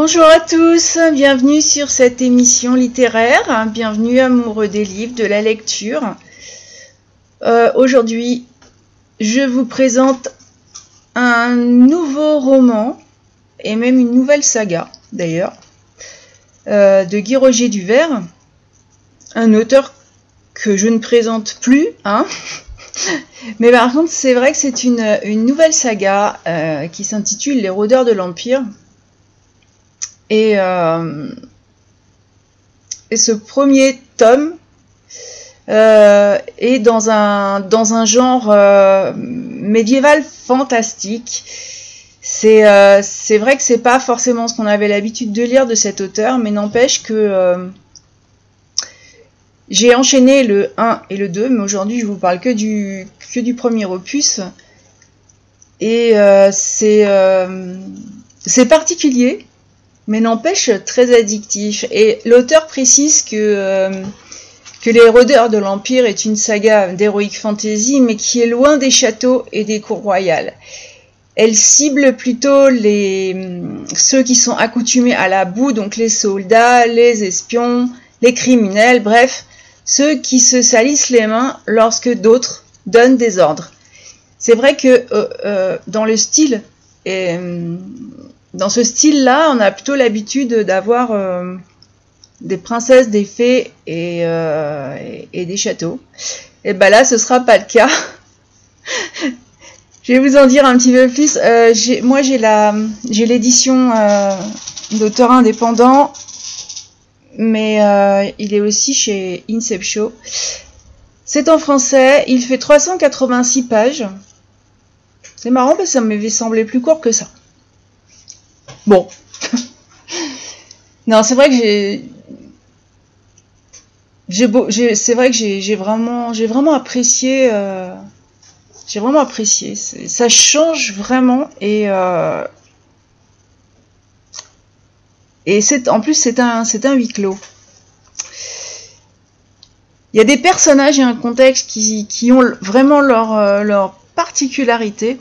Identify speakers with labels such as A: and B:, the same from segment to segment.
A: Bonjour à tous, bienvenue sur cette émission littéraire, bienvenue amoureux des livres, de la lecture. Euh, aujourd'hui, je vous présente un nouveau roman, et même une nouvelle saga d'ailleurs, euh, de Guy Roger Duvert, un auteur que je ne présente plus, hein. Mais par contre, c'est vrai que c'est une, nouvelle saga euh, qui s'intitule Les rôdeurs de l'Empire. Euh, et, ce premier tome euh, est dans un, dans un genre médiéval fantastique. C'est vrai que c'est pas forcément ce qu'on avait l'habitude de lire de cet auteur, mais n'empêche que j'ai enchaîné le 1 et le 2, mais aujourd'hui je vous parle que du, que du premier opus. Et euh, euh, c'est particulier, mais n'empêche très addictif. Et l'auteur précise que, euh, que Les Rôdeurs de l'Empire est une saga d'heroic fantasy, mais qui est loin des châteaux et des cours royales. Elle cible plutôt les, ceux qui sont accoutumés à la boue, donc les soldats, les espions, les criminels, bref, ceux qui se salissent les mains lorsque d'autres donnent des ordres. C'est vrai que euh, euh, dans le style, euh, dans ce style-là, on a plutôt l'habitude d'avoir des princesses, des fées et, des châteaux. Et ben là, ce sera pas le cas. Je vais vous en dire un petit peu plus. moi, j'ai la, j'ai l'édition d'auteur indépendant mais euh, il est aussi chez Inception. C'est en français, il fait 386 pages. C'est marrant parce que ça m'avait semblé plus court que ça. Bon. non, c'est vrai que j'ai c'est vrai que j'ai vraiment j'ai vraiment apprécié euh, j'ai vraiment apprécié ça change vraiment et euh, et c'est en plus c'est un c'est un huis clos. Il y a des personnages et un contexte qui, ont vraiment leur, euh, leur particularité.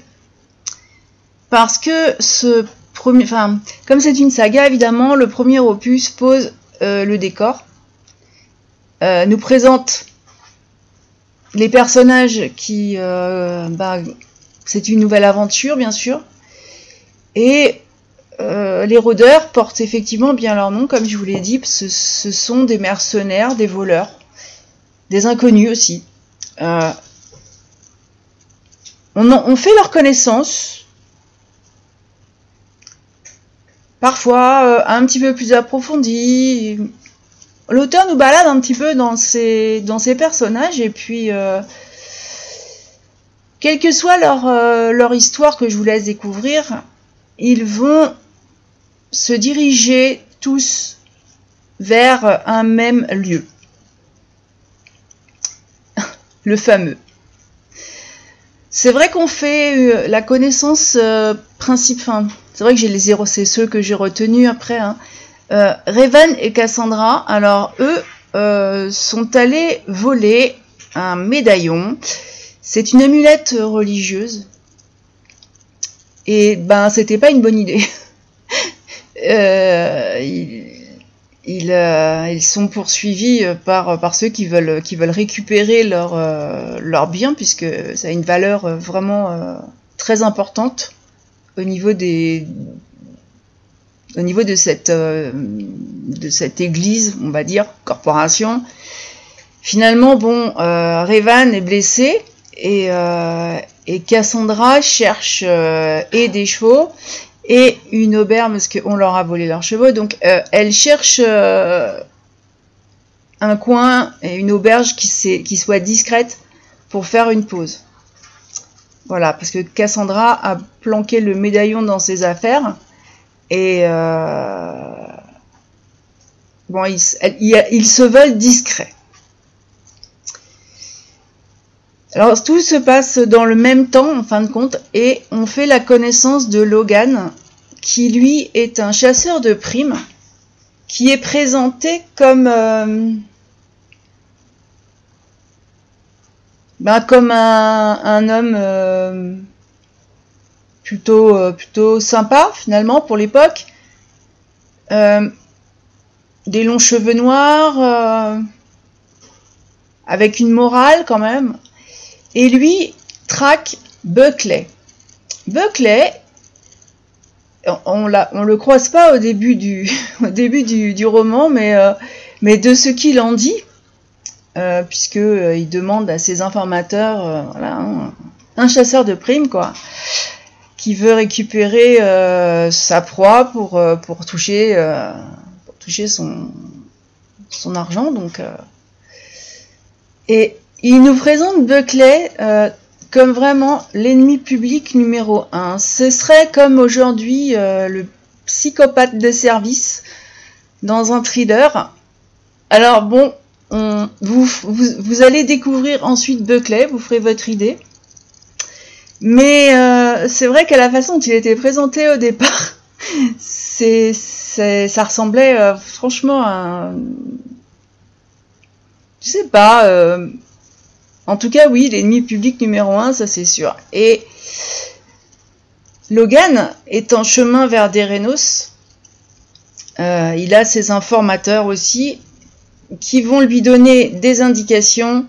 A: Parce que ce comme c'est une saga, évidemment, le premier opus pose euh, le décor. Euh, nous présente les personnages qui. Bah, c'est une nouvelle aventure, bien sûr. Et euh, les rôdeurs portent effectivement bien leur nom, comme je vous l'ai dit, ce, sont des mercenaires, des voleurs, des inconnus aussi. Euh, on, fait leur connaissance, parfois euh, un petit peu plus approfondie. L'auteur nous balade un petit peu dans ses, dans personnages et puis, quelle que soit leur, leur histoire que je vous laisse découvrir, ils vont se diriger tous vers un même lieu. Le fameux. C'est vrai qu'on fait euh, la connaissance euh, principale. C'est vrai que j'ai les zéros, c'est ceux que j'ai retenus après. Hein. Euh, Revan et Cassandra, alors eux sont allés voler un médaillon. C'est une amulette religieuse. Et ben, c'était pas une bonne idée. Euh, euh, ils, sont poursuivis par, par ceux qui veulent, qui veulent récupérer leur, euh, leur bien, puisque ça a une valeur vraiment très importante au niveau des au niveau de cette de cette église on va dire corporation finalement bon Revan est blessé et, et Cassandra cherche et des chevaux et une auberge parce qu'on leur a volé leurs chevaux. Donc euh, elle cherche euh, un coin et une auberge qui, qui soit discrète pour faire une pause. Voilà, parce que Cassandra a planqué le médaillon dans ses affaires et euh, bon, ils, se veulent discrets. Alors tout se passe dans le même temps en fin de compte et on fait la connaissance de Logan qui lui est un chasseur de primes qui est présenté comme euh, ben, comme un, homme euh, plutôt euh, plutôt sympa finalement pour l'époque des longs cheveux noirs, avec une morale quand même. Et lui traque Buckley. Buckley, on, la, on le croise pas au début du, au début du, roman, mais, euh, mais de ce qu'il en dit, euh, puisque euh, demande à ses informateurs, voilà, un, chasseur de primes quoi, qui veut récupérer sa proie pour, toucher, son, argent, donc. et il nous présente Buckley comme vraiment l'ennemi public numéro un. Ce serait comme aujourd'hui euh, le psychopathe de service dans un thriller. Alors bon, vous, allez découvrir ensuite Buckley, vous ferez votre idée. Mais euh, c'est vrai qu'à la façon dont il était présenté au départ, ça ressemblait euh, franchement à... Je sais pas, en tout cas, oui, l'ennemi public numéro un, ça c'est sûr. Et Logan est en chemin vers Derenos. Euh, il a ses informateurs aussi qui vont lui donner des indications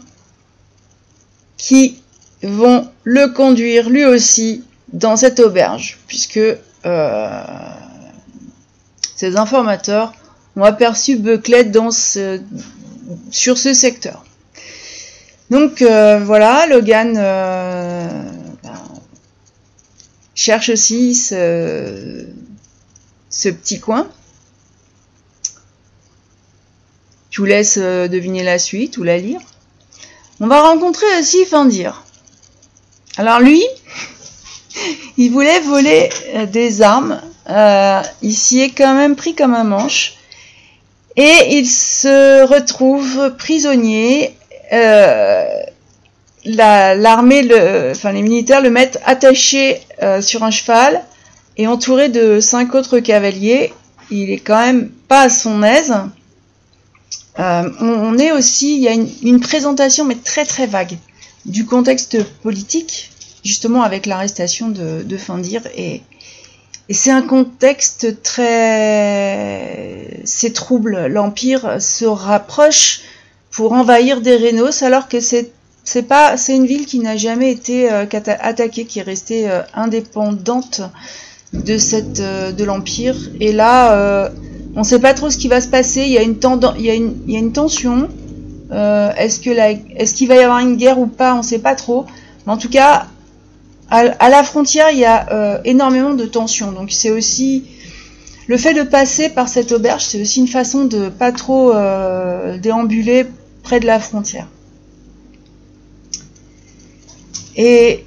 A: qui vont le conduire lui aussi dans cette auberge, puisque euh, ces informateurs ont aperçu Buckley dans sur ce secteur. Donc euh, voilà, Logan euh, ben, cherche aussi ce, petit coin. Je vous laisse euh, deviner la suite ou la lire. On va rencontrer aussi Fendir. Alors lui, il voulait voler des armes. il s'y est quand même pris comme un manche. Et il se retrouve prisonnier euh, l'armée, enfin les militaires le mettent attaché euh, sur un cheval et entouré de cinq autres cavaliers. Il est quand même pas à son aise. Euh, on, est aussi, il y a une, présentation mais très très vague du contexte politique, justement avec l'arrestation de, de Fendir et, c'est un contexte très, c'est trouble. L'empire se rapproche pour envahir des Rénos, alors que c'est pas c'est une ville qui n'a jamais été euh, attaquée, qui est restée euh, indépendante de de l'empire. Et là, on ne sait pas trop ce qui va se passer. Il y a une tension. est-ce qu'il va y avoir une guerre ou pas? On ne sait pas trop. Mais en tout cas, à, la frontière, il y a énormément de tensions. Donc c'est aussi le fait de passer par cette auberge, c'est aussi une façon de pas trop déambuler près de la frontière. Et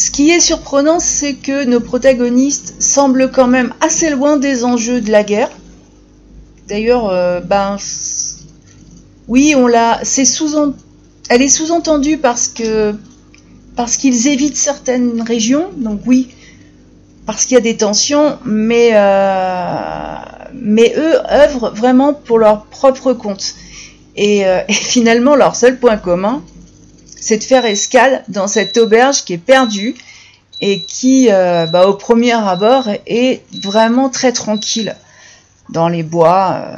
A: ce qui est surprenant, c'est que nos protagonistes semblent quand même assez loin des enjeux de la guerre. D'ailleurs, euh, ben, oui, on l'a, c'est sous, elle est sous-entendue parce que parce qu'ils évitent certaines régions. Donc oui, parce qu'il y a des tensions, mais euh, mais eux œuvrent vraiment pour leur propre compte. Euh, et, finalement, leur seul point commun, c'est de faire escale dans cette auberge qui est perdue et qui, euh, bah, au premier abord, est vraiment très tranquille dans les bois. Euh.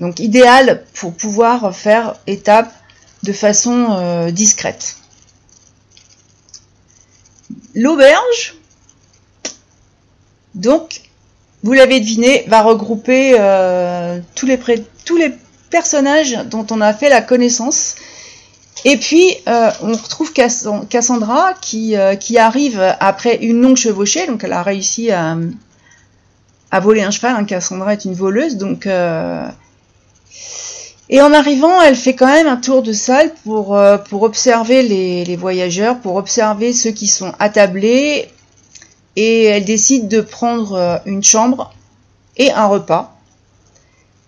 A: donc idéal pour pouvoir faire étape de façon discrète. L'auberge, donc, vous l'avez deviné, va regrouper tous les personnages dont on a fait la connaissance. Et puis, euh, on retrouve Cassandra qui, euh, qui, arrive après une longue chevauchée. Donc, elle a réussi à, à voler un cheval. Hein. Cassandra est une voleuse. Donc, euh, Et en arrivant, elle fait quand même un tour de salle pour, pour observer les, les, voyageurs, pour observer ceux qui sont attablés. Et elle décide de prendre une chambre et un repas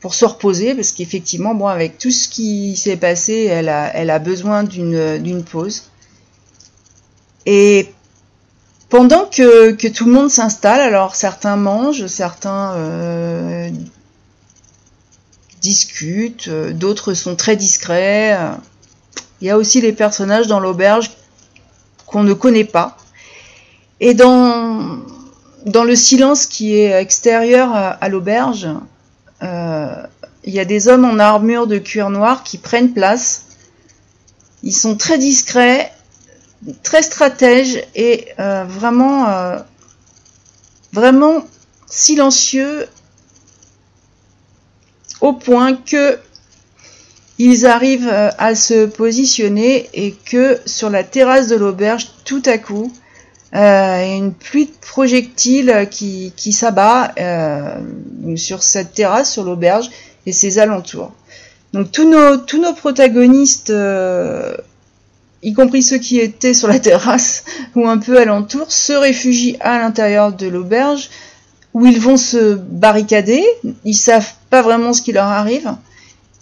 A: pour se reposer, parce qu'effectivement, bon, avec tout ce qui s'est passé, elle a, elle a besoin d'une pause. Et pendant que, tout le monde s'installe, alors certains mangent, certains euh, discutent, d'autres sont très discrets. Il y a aussi les personnages dans l'auberge qu'on ne connaît pas. Et dans, dans le silence qui est extérieur à, l'auberge, euh, il y a des hommes en armure de cuir noir qui prennent place. Ils sont très discrets, très stratèges et euh, vraiment, euh, vraiment silencieux au point que ils arrivent à se positionner et que sur la terrasse de l'auberge, tout à coup, euh, une pluie de projectiles qui, qui s'abat euh, sur cette terrasse, sur l'auberge et ses alentours. Donc tous nos, tous nos protagonistes, euh, y compris ceux qui étaient sur la terrasse ou un peu alentour, se réfugient à l'intérieur de l'auberge où ils vont se barricader. Ils savent pas vraiment ce qui leur arrive.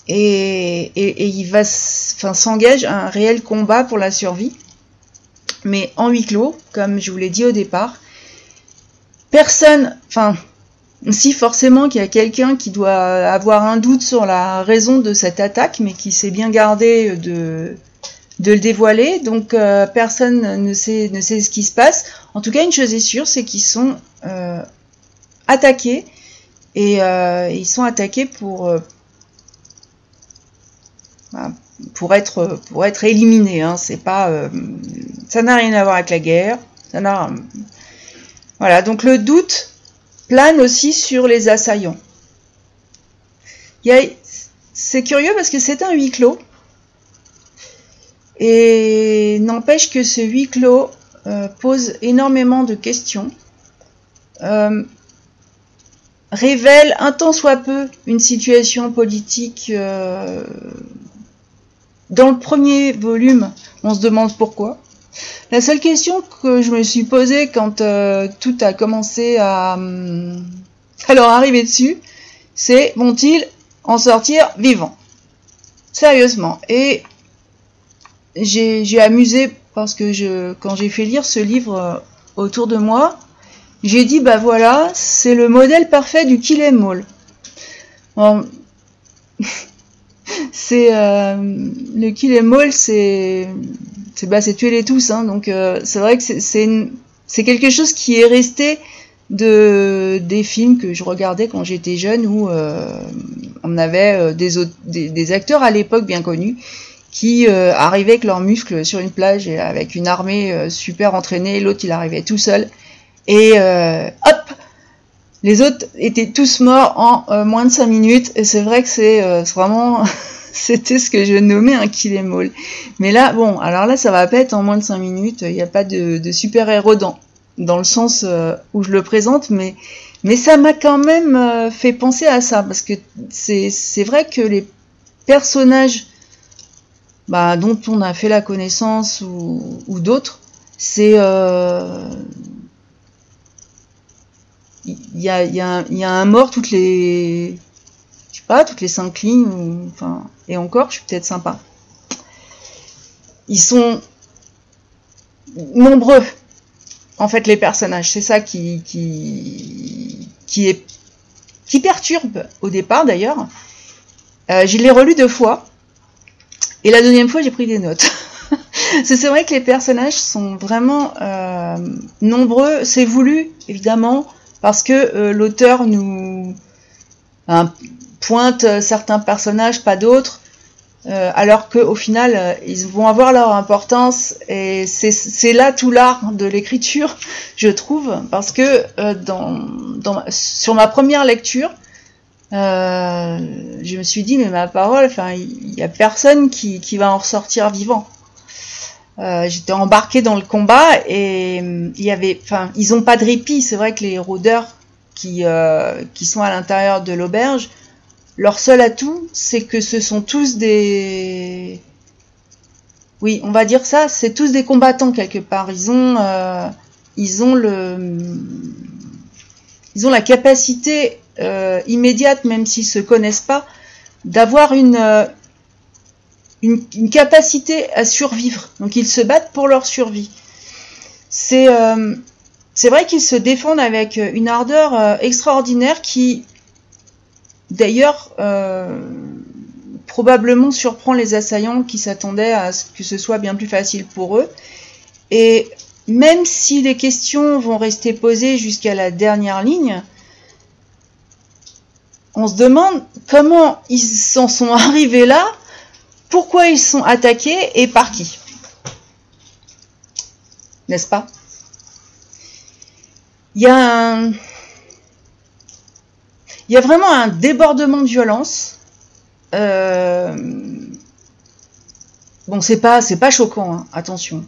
A: Et, et, et il va, s'engage un réel combat pour la survie mais en huis clos, comme je vous l'ai dit au départ. Personne, enfin, si forcément qu'il y a quelqu'un qui doit avoir un doute sur la raison de cette attaque, mais qui s'est bien gardé de, de le dévoiler, donc euh, personne ne sait, ne sait ce qui se passe. En tout cas, une chose est sûre, c'est qu'ils sont euh, attaqués, et euh, ils sont attaqués pour, bah, pour être pour être éliminé. Hein. C'est pas, euh, ça n'a rien à voir avec la guerre. Ça n'a, voilà. Donc le doute plane aussi sur les assaillants. c'est curieux parce que c'est un huis clos. Et n'empêche que ce huis clos euh, pose énormément de questions. Euh, révèle un tant soit peu une situation politique dans le premier volume, on se demande pourquoi. La seule question que je me suis posée quand euh, tout a commencé à, hum, à leur arriver dessus, c'est vont-ils en sortir vivants? Sérieusement. Et j'ai amusé parce que je, quand j'ai fait lire ce livre euh, autour de moi, j'ai dit bah voilà, c'est le modèle parfait du kill. Bon, c'est euh, le kill em all, c'est c'est bah, tuer les tous, hein, donc euh, c'est vrai que c'est quelque chose qui est resté de des films que je regardais quand j'étais jeune où euh, on avait des, des, acteurs à l'époque bien connus qui arrivaient avec leurs muscles sur une plage et avec une armée super entraînée, l'autre il arrivait tout seul. Et hop les autres étaient tous morts en euh, moins de 5 minutes et c'est vrai que c'est euh, vraiment c'était ce que je nommais un kill em. Mais là bon, alors là ça va pas être en moins de 5 minutes, il n'y a pas de, super-héros dans dans le sens euh, où je le présente mais mais ça m'a quand même fait penser à ça parce que c'est c'est vrai que les personnages bah, dont on a fait la connaissance ou, ou d'autres, c'est il y a, un mort toutes les je sais pas toutes les cinq lignes enfin et encore je suis peut-être sympa. Ils sont nombreux en fait les personnages. C'est ça qui qui qui perturbe au départ d'ailleurs. Euh, je l'ai relu deux fois. Et la deuxième fois j'ai pris des notes. C'est vrai que les personnages sont vraiment euh, nombreux. C'est voulu évidemment parce que euh, l'auteur nous pointe certains personnages, pas d'autres, euh, alors qu'au final, euh, ils vont avoir leur importance, et c'est là tout l'art de l'écriture, je trouve, parce que dans, sur ma première lecture, je me suis dit, mais ma parole, enfin, il n'y a personne qui, qui va en ressortir vivant. Euh, j'étais embarquée dans le combat et euh, il y avait, enfin, ils ont pas de répit. C'est vrai que les rôdeurs qui euh, qui sont à l'intérieur de l'auberge, leur seul atout, c'est que ce sont tous des, oui, on va dire ça, c'est tous des combattants quelque part. Ils ont, ils ont le, ils ont la capacité immédiate, même s'ils se connaissent pas, d'avoir une une, capacité à survivre. Donc ils se battent pour leur survie. C'est euh, vrai qu'ils se défendent avec une ardeur euh, extraordinaire qui, d'ailleurs, euh, probablement surprend les assaillants qui s'attendaient à ce que ce soit bien plus facile pour eux. Et même si les questions vont rester posées jusqu'à la dernière ligne, on se demande comment ils s'en sont arrivés là, pourquoi ils sont attaqués et par qui. N'est-ce pas Il y a. Il y a vraiment un débordement de violence. Euh, bon, c'est pas, pas choquant, hein, attention.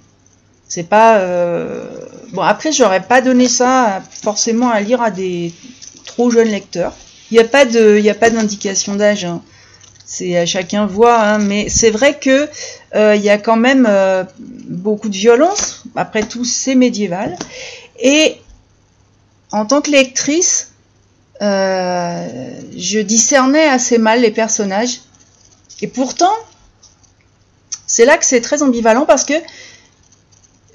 A: C'est pas. Euh, bon, après, j'aurais pas donné ça forcément à lire à des trop jeunes lecteurs. Il n'y a pas d'indication d'âge. Hein. C'est à chacun voit, hein. mais c'est vrai que euh, il y a quand même beaucoup de violence. Après tout, c'est médiéval. Et en tant que lectrice, euh, je discernais assez mal les personnages. Et pourtant, c'est là que c'est très ambivalent parce que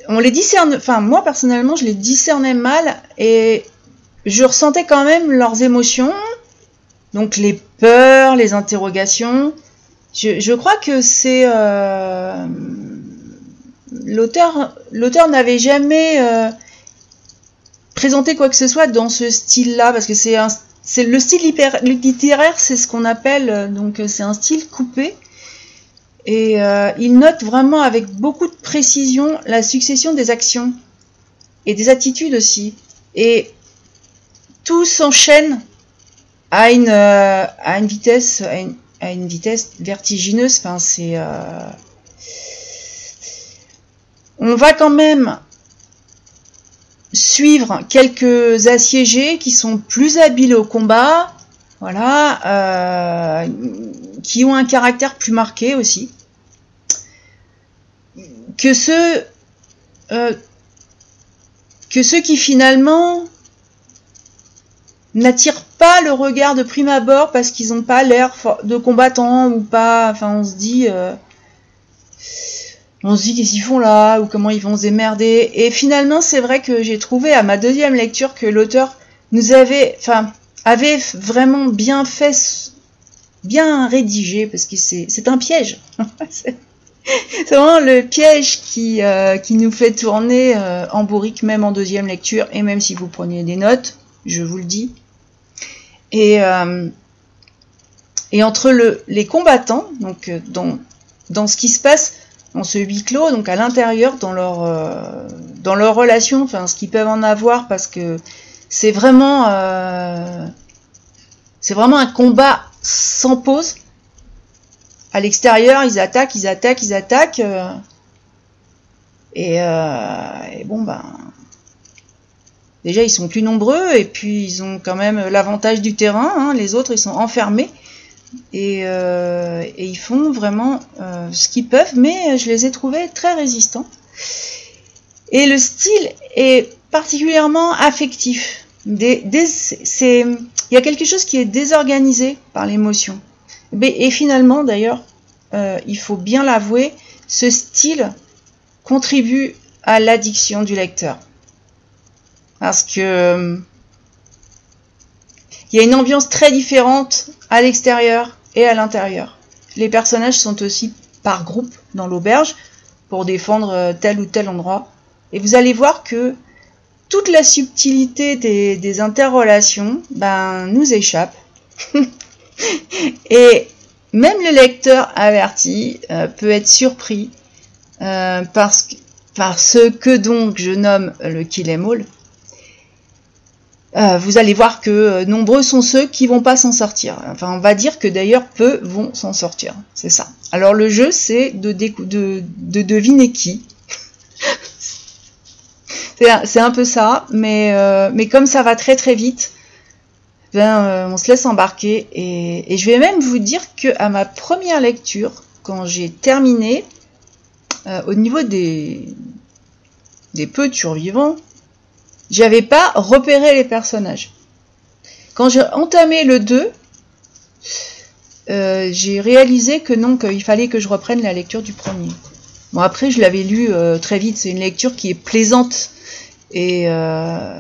A: on les discerne, enfin moi personnellement, je les discernais mal et je ressentais quand même leurs émotions, donc les peurs, les interrogations. Je, crois que c'est euh, l'auteur, l'auteur n'avait jamais euh, présenter quoi que ce soit dans ce style-là, parce que c'est un, c'est le style littéraire, c'est ce qu'on appelle, euh, donc euh, c'est un style coupé. Et euh, il note vraiment avec beaucoup de précision la succession des actions et des attitudes aussi. Et tout s'enchaîne à une, à une vitesse, à une, vitesse vertigineuse. Enfin, c'est, on va quand même suivre quelques assiégés qui sont plus habiles au combat, voilà, euh, qui ont un caractère plus marqué aussi, que ceux, euh, que ceux qui finalement n'attirent pas le regard de prime abord parce qu'ils n'ont pas l'air de combattants ou pas, enfin on se dit... Euh, on se dit qu'est-ce qu'ils font là ou comment ils vont se démerder. Et finalement, c'est vrai que j'ai trouvé à ma deuxième lecture que l'auteur nous avait, enfin, avait vraiment bien fait, bien rédigé parce que c'est un piège. c'est vraiment le piège qui, euh, nous fait tourner euh, en bourrique même en deuxième lecture et même si vous preniez des notes, je vous le dis. Et, euh, et entre le, les combattants, donc dans, dans ce qui se passe en ce huis clos, donc à l'intérieur dans leur euh, dans leur relation, enfin ce qu'ils peuvent en avoir parce que c'est vraiment euh, c'est vraiment un combat sans pause. À l'extérieur, ils attaquent, ils attaquent, ils attaquent. Euh, et, bon ben déjà ils sont plus nombreux et puis ils ont quand même l'avantage du terrain. Hein. les autres ils sont enfermés. Euh, et, ils font vraiment euh, ce qu'ils peuvent, mais je les ai trouvés très résistants. Et le style est particulièrement affectif. il y a quelque chose qui est désorganisé par l'émotion. Et, finalement, d'ailleurs, euh, il faut bien l'avouer, ce style contribue à l'addiction du lecteur. Parce que il y a une ambiance très différente à l'extérieur et à l'intérieur. Les personnages sont aussi par groupe dans l'auberge pour défendre euh, tel ou tel endroit. Et vous allez voir que toute la subtilité des, interrelations ben, nous échappe. et même le lecteur averti euh, peut être surpris euh, parce, par ce que donc je nomme le kill em euh, vous allez voir que euh, nombreux sont ceux qui vont pas s'en sortir. Enfin, on va dire que d'ailleurs peu vont s'en sortir. C'est ça. Alors le jeu, c'est de, de, deviner qui. c'est un peu ça, mais, euh, mais comme ça va très très vite, ben, on se laisse embarquer. Et, je vais même vous dire que à ma première lecture, quand j'ai terminé, au niveau des, des peu de survivants, j'avais pas repéré les personnages. Quand j'ai entamé le 2, euh, j'ai réalisé que non, qu'il fallait que je reprenne la lecture du premier. Bon, après, je l'avais lu euh, très vite. C'est une lecture qui est plaisante et, euh,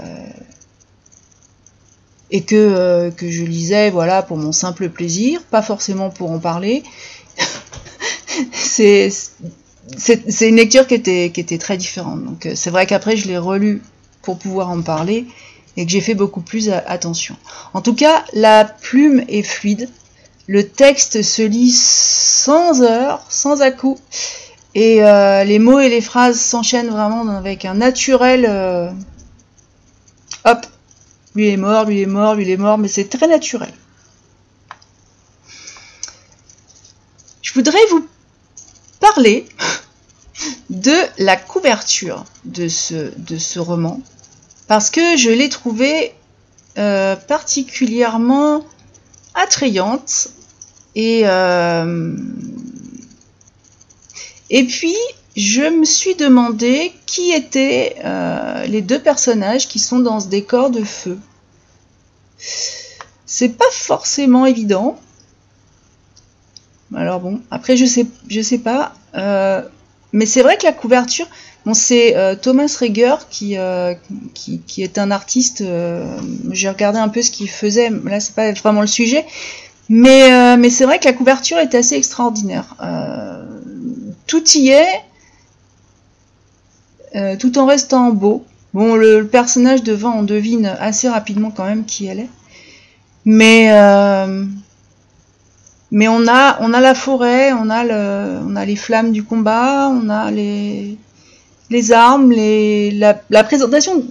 A: et que, que je lisais voilà, pour mon simple plaisir, pas forcément pour en parler. c'est une lecture qui était, qui était très différente. Donc c'est vrai qu'après je l'ai relu pour pouvoir en parler et que j'ai fait beaucoup plus attention. En tout cas, la plume est fluide, le texte se lit sans heure, sans à-coup, et euh, les mots et les phrases s'enchaînent vraiment avec un naturel. Euh, hop, lui est mort, lui est mort, lui est mort, mais c'est très naturel. Je voudrais vous parler de la couverture de ce, de ce roman parce que je l'ai trouvé euh, particulièrement attrayante et euh, et puis je me suis demandé qui étaient euh, les deux personnages qui sont dans ce décor de feu. C'est pas forcément évident. Alors bon, après je sais, je sais pas. Mais c'est vrai que la couverture, c'est euh, Thomas Reger qui, euh, qui, qui, est un artiste. Euh, j'ai regardé un peu ce qu'il faisait. Là, c'est pas vraiment le sujet. Mais, mais c'est vrai que la couverture est assez extraordinaire. tout y est, tout en restant beau. Bon, le, le, personnage devant, on devine assez rapidement quand même qui elle est. Mais mais on a, on a la forêt, on a, le, on a les flammes du combat, on a les, les armes, la, présentation.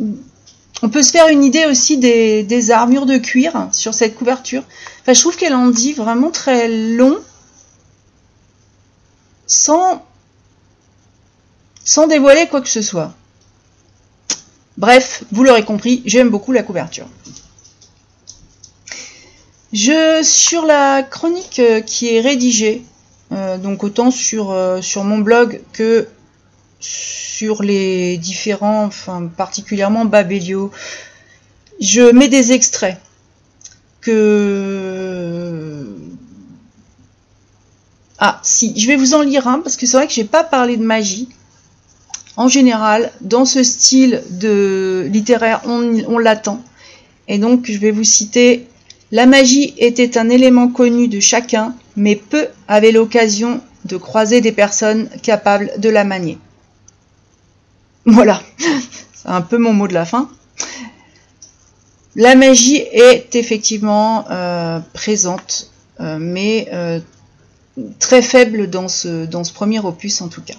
A: On peut se faire une idée aussi des, des armures de cuir sur cette couverture. Enfin, je trouve qu'elle en dit vraiment très long, sans, sans dévoiler quoi que ce soit. Bref, vous l'aurez compris, j'aime beaucoup la couverture. Je, sur la chronique euh, qui est rédigée, euh, donc autant sur, euh, sur mon blog que sur les différents, enfin particulièrement Babelio, je mets des extraits que ah si, je vais vous en lire un parce que c'est vrai que j'ai pas parlé de magie. En général, dans ce style de littéraire, on, on l'attend. Et donc je vais vous citer la magie était un élément connu de chacun, mais peu avaient l'occasion de croiser des personnes capables de la manier. Voilà, c'est un peu mon mot de la fin. La magie est effectivement euh, présente, euh, mais euh, très faible dans ce, premier opus en tout cas.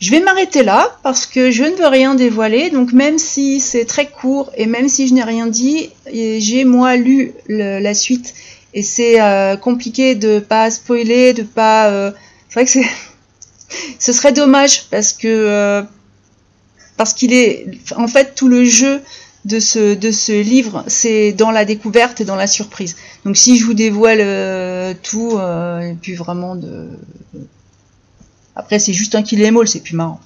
A: Je vais m'arrêter là parce que je ne veux rien dévoiler. Donc même si c'est très court et même si je n'ai rien dit, j'ai moi lu la suite et c'est compliqué de pas spoiler, de pas. C'est vrai que c'est. Ce serait dommage parce que euh, parce qu'il est en fait tout le jeu de ce livre, c'est dans la découverte et dans la surprise. Donc si je vous dévoile tout, et puis vraiment de après, c'est juste un kill c'est plus marrant.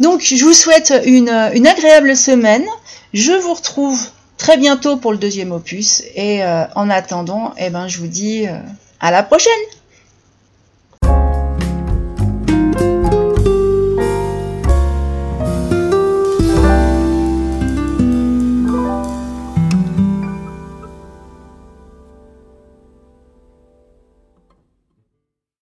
A: Donc, je vous souhaite une, agréable semaine. Je vous retrouve très bientôt pour le deuxième opus. Et euh, en attendant, eh ben, je vous dis euh, à la prochaine